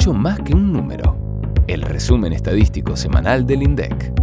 mucho más que un número. El resumen estadístico semanal del INDEC.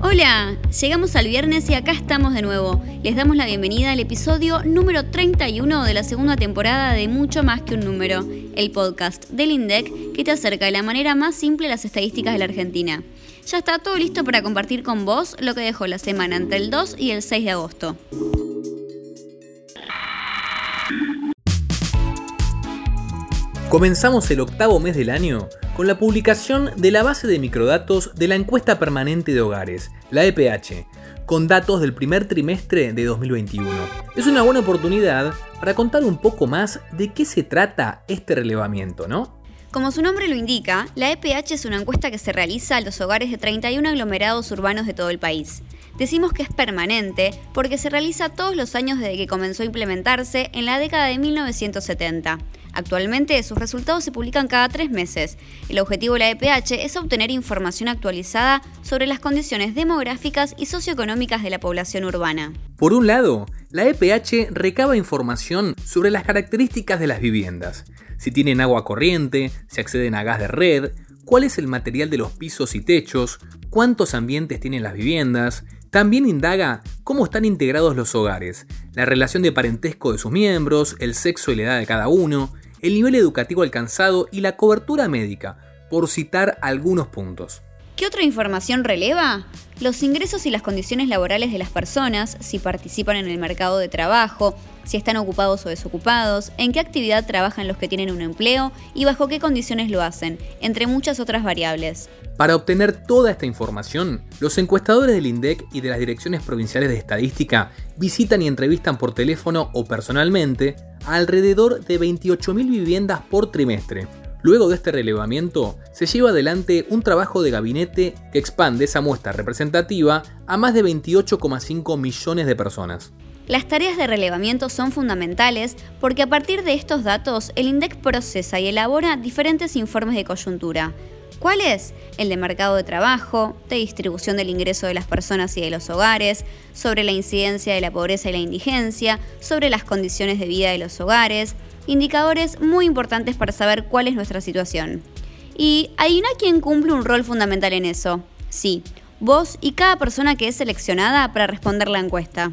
Hola, llegamos al viernes y acá estamos de nuevo. Les damos la bienvenida al episodio número 31 de la segunda temporada de Mucho más que un número, el podcast del INDEC que te acerca de la manera más simple las estadísticas de la Argentina. Ya está todo listo para compartir con vos lo que dejó la semana entre el 2 y el 6 de agosto. Comenzamos el octavo mes del año con la publicación de la base de microdatos de la encuesta permanente de hogares, la EPH, con datos del primer trimestre de 2021. Es una buena oportunidad para contar un poco más de qué se trata este relevamiento, ¿no? Como su nombre lo indica, la EPH es una encuesta que se realiza a los hogares de 31 aglomerados urbanos de todo el país. Decimos que es permanente porque se realiza todos los años desde que comenzó a implementarse en la década de 1970. Actualmente sus resultados se publican cada tres meses. El objetivo de la EPH es obtener información actualizada sobre las condiciones demográficas y socioeconómicas de la población urbana. Por un lado, la EPH recaba información sobre las características de las viviendas, si tienen agua corriente, si acceden a gas de red, cuál es el material de los pisos y techos, cuántos ambientes tienen las viviendas, también indaga cómo están integrados los hogares, la relación de parentesco de sus miembros, el sexo y la edad de cada uno, el nivel educativo alcanzado y la cobertura médica, por citar algunos puntos. ¿Qué otra información releva? Los ingresos y las condiciones laborales de las personas, si participan en el mercado de trabajo, si están ocupados o desocupados, en qué actividad trabajan los que tienen un empleo y bajo qué condiciones lo hacen, entre muchas otras variables. Para obtener toda esta información, los encuestadores del INDEC y de las direcciones provinciales de estadística visitan y entrevistan por teléfono o personalmente a alrededor de 28.000 viviendas por trimestre. Luego de este relevamiento, se lleva adelante un trabajo de gabinete que expande esa muestra representativa a más de 28,5 millones de personas. Las tareas de relevamiento son fundamentales porque a partir de estos datos el INDEC procesa y elabora diferentes informes de coyuntura, ¿Cuál es? El de mercado de trabajo, de distribución del ingreso de las personas y de los hogares, sobre la incidencia de la pobreza y la indigencia, sobre las condiciones de vida de los hogares, indicadores muy importantes para saber cuál es nuestra situación. Y hay una quien cumple un rol fundamental en eso. Sí, vos y cada persona que es seleccionada para responder la encuesta.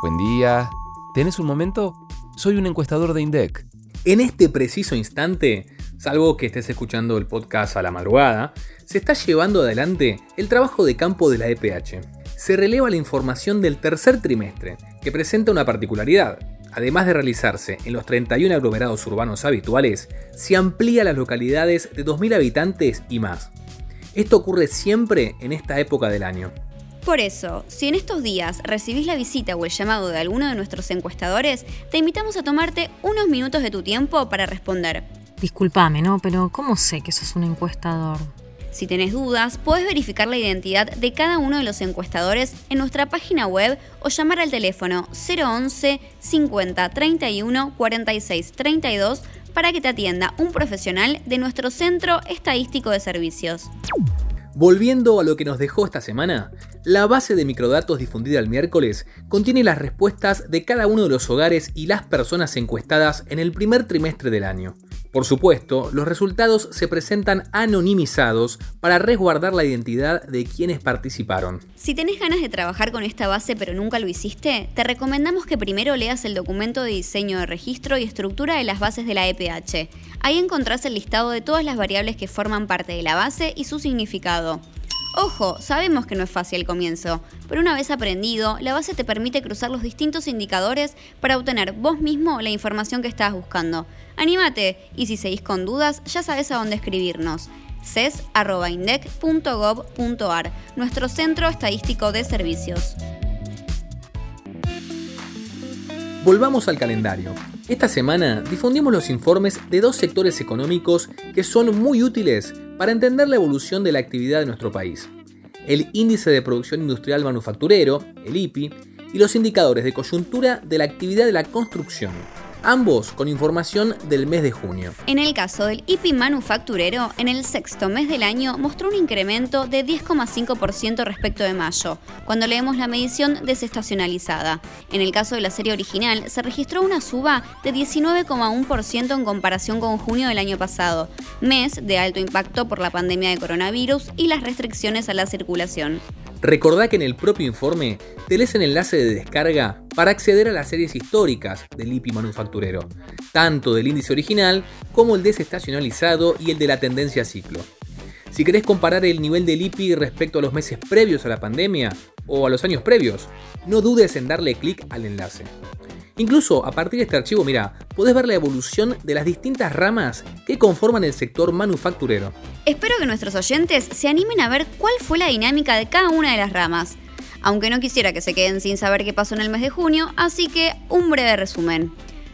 Buen día. ¿Tenés un momento? Soy un encuestador de INDEC. En este preciso instante, salvo que estés escuchando el podcast a la madrugada, se está llevando adelante el trabajo de campo de la EPH. Se releva la información del tercer trimestre, que presenta una particularidad. Además de realizarse en los 31 aglomerados urbanos habituales, se amplía las localidades de 2.000 habitantes y más. Esto ocurre siempre en esta época del año. Por eso, si en estos días recibís la visita o el llamado de alguno de nuestros encuestadores, te invitamos a tomarte unos minutos de tu tiempo para responder. Disculpame, ¿no? Pero ¿cómo sé que sos un encuestador? Si tenés dudas, podés verificar la identidad de cada uno de los encuestadores en nuestra página web o llamar al teléfono 011 50 31 46 32 para que te atienda un profesional de nuestro Centro Estadístico de Servicios. Volviendo a lo que nos dejó esta semana, la base de microdatos difundida el miércoles contiene las respuestas de cada uno de los hogares y las personas encuestadas en el primer trimestre del año. Por supuesto, los resultados se presentan anonimizados para resguardar la identidad de quienes participaron. Si tenés ganas de trabajar con esta base pero nunca lo hiciste, te recomendamos que primero leas el documento de diseño de registro y estructura de las bases de la EPH. Ahí encontrás el listado de todas las variables que forman parte de la base y su significado. Ojo, sabemos que no es fácil el comienzo, pero una vez aprendido, la base te permite cruzar los distintos indicadores para obtener vos mismo la información que estás buscando. Anímate y si seguís con dudas, ya sabes a dónde escribirnos ces.indec.gov.ar, nuestro centro estadístico de servicios. Volvamos al calendario. Esta semana difundimos los informes de dos sectores económicos que son muy útiles para entender la evolución de la actividad de nuestro país. El Índice de Producción Industrial Manufacturero, el IPI, y los indicadores de coyuntura de la actividad de la construcción. Ambos con información del mes de junio. En el caso del IPI manufacturero, en el sexto mes del año mostró un incremento de 10,5% respecto de mayo, cuando leemos la medición desestacionalizada. En el caso de la serie original, se registró una suba de 19,1% en comparación con junio del año pasado, mes de alto impacto por la pandemia de coronavirus y las restricciones a la circulación. Recordá que en el propio informe tenés el enlace de descarga para acceder a las series históricas del IPI manufacturero, tanto del índice original como el desestacionalizado y el de la tendencia ciclo. Si querés comparar el nivel del IPI respecto a los meses previos a la pandemia o a los años previos, no dudes en darle clic al enlace. Incluso a partir de este archivo, mira, podés ver la evolución de las distintas ramas que conforman el sector manufacturero. Espero que nuestros oyentes se animen a ver cuál fue la dinámica de cada una de las ramas, aunque no quisiera que se queden sin saber qué pasó en el mes de junio, así que un breve resumen.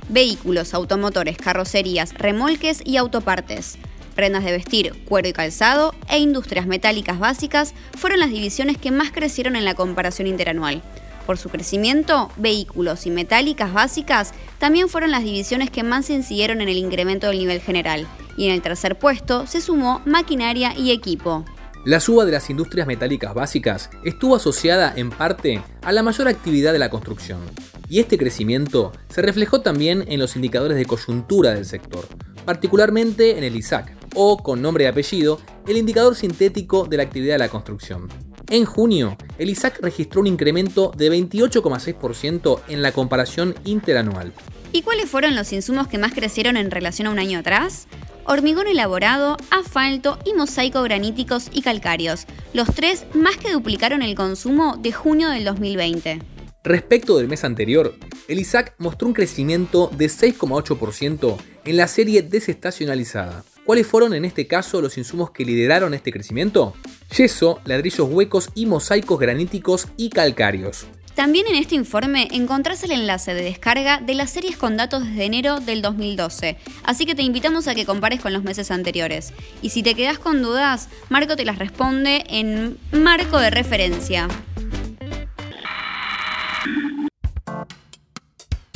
Vehículos, automotores, carrocerías, remolques y autopartes. Prendas de vestir, cuero y calzado e industrias metálicas básicas fueron las divisiones que más crecieron en la comparación interanual. Por su crecimiento, vehículos y metálicas básicas también fueron las divisiones que más incidieron en el incremento del nivel general, y en el tercer puesto se sumó maquinaria y equipo. La suba de las industrias metálicas básicas estuvo asociada en parte a la mayor actividad de la construcción, y este crecimiento se reflejó también en los indicadores de coyuntura del sector, particularmente en el ISAC, o con nombre y apellido, el indicador sintético de la actividad de la construcción. En junio, el ISAC registró un incremento de 28,6% en la comparación interanual. ¿Y cuáles fueron los insumos que más crecieron en relación a un año atrás? Hormigón elaborado, asfalto y mosaico graníticos y calcáreos, los tres más que duplicaron el consumo de junio del 2020. Respecto del mes anterior, el ISAC mostró un crecimiento de 6,8% en la serie desestacionalizada. ¿Cuáles fueron en este caso los insumos que lideraron este crecimiento? Yeso, ladrillos huecos y mosaicos graníticos y calcáreos. También en este informe encontrás el enlace de descarga de las series con datos desde enero del 2012, así que te invitamos a que compares con los meses anteriores. Y si te quedas con dudas, Marco te las responde en marco de referencia.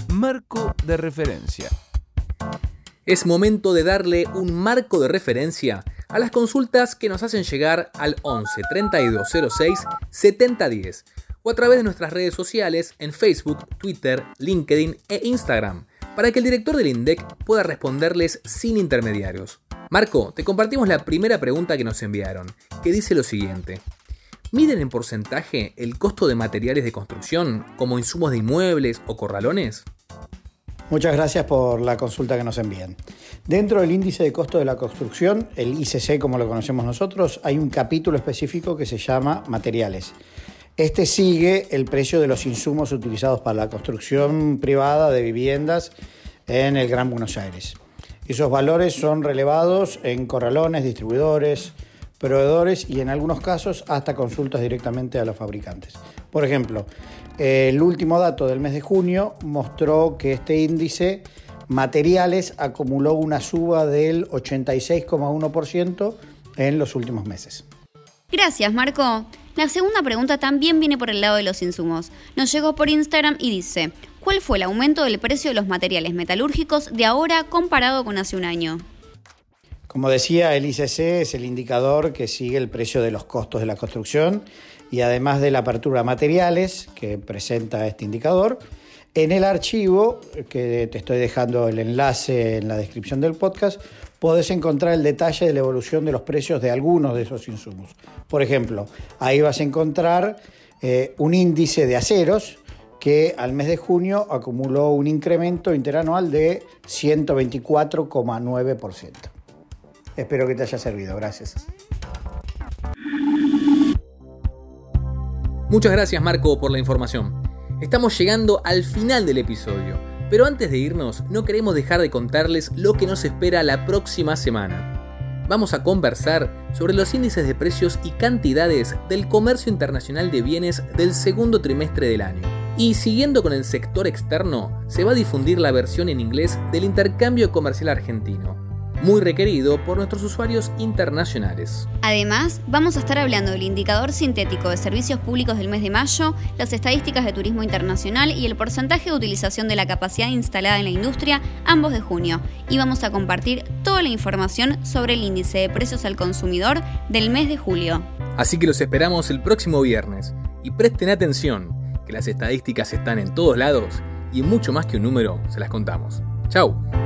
Marco de referencia. Es momento de darle un marco de referencia a las consultas que nos hacen llegar al 11 3206 7010 o a través de nuestras redes sociales en Facebook, Twitter, LinkedIn e Instagram, para que el director del INDEC pueda responderles sin intermediarios. Marco, te compartimos la primera pregunta que nos enviaron, que dice lo siguiente. ¿Miden en porcentaje el costo de materiales de construcción, como insumos de inmuebles o corralones? Muchas gracias por la consulta que nos envían. Dentro del índice de costo de la construcción, el ICC como lo conocemos nosotros, hay un capítulo específico que se llama materiales. Este sigue el precio de los insumos utilizados para la construcción privada de viviendas en el Gran Buenos Aires. Esos valores son relevados en corralones, distribuidores, proveedores y en algunos casos hasta consultas directamente a los fabricantes. Por ejemplo, el último dato del mes de junio mostró que este índice materiales acumuló una suba del 86,1% en los últimos meses. Gracias, Marco. La segunda pregunta también viene por el lado de los insumos. Nos llegó por Instagram y dice, ¿cuál fue el aumento del precio de los materiales metalúrgicos de ahora comparado con hace un año? Como decía, el ICC es el indicador que sigue el precio de los costos de la construcción y además de la apertura de materiales que presenta este indicador, en el archivo, que te estoy dejando el enlace en la descripción del podcast, podés encontrar el detalle de la evolución de los precios de algunos de esos insumos. Por ejemplo, ahí vas a encontrar eh, un índice de aceros que al mes de junio acumuló un incremento interanual de 124,9%. Espero que te haya servido. Gracias. Muchas gracias Marco por la información. Estamos llegando al final del episodio, pero antes de irnos no queremos dejar de contarles lo que nos espera la próxima semana. Vamos a conversar sobre los índices de precios y cantidades del comercio internacional de bienes del segundo trimestre del año. Y siguiendo con el sector externo, se va a difundir la versión en inglés del intercambio comercial argentino, muy requerido por nuestros usuarios internacionales. Además, vamos a estar hablando del indicador sintético de servicios públicos del mes de mayo, las estadísticas de turismo internacional y el porcentaje de utilización de la capacidad instalada en la industria, ambos de junio. Y vamos a compartir toda la información sobre el índice de precios al consumidor del mes de julio. Así que los esperamos el próximo viernes. Y presten atención, que las estadísticas están en todos lados y mucho más que un número se las contamos. ¡Chao!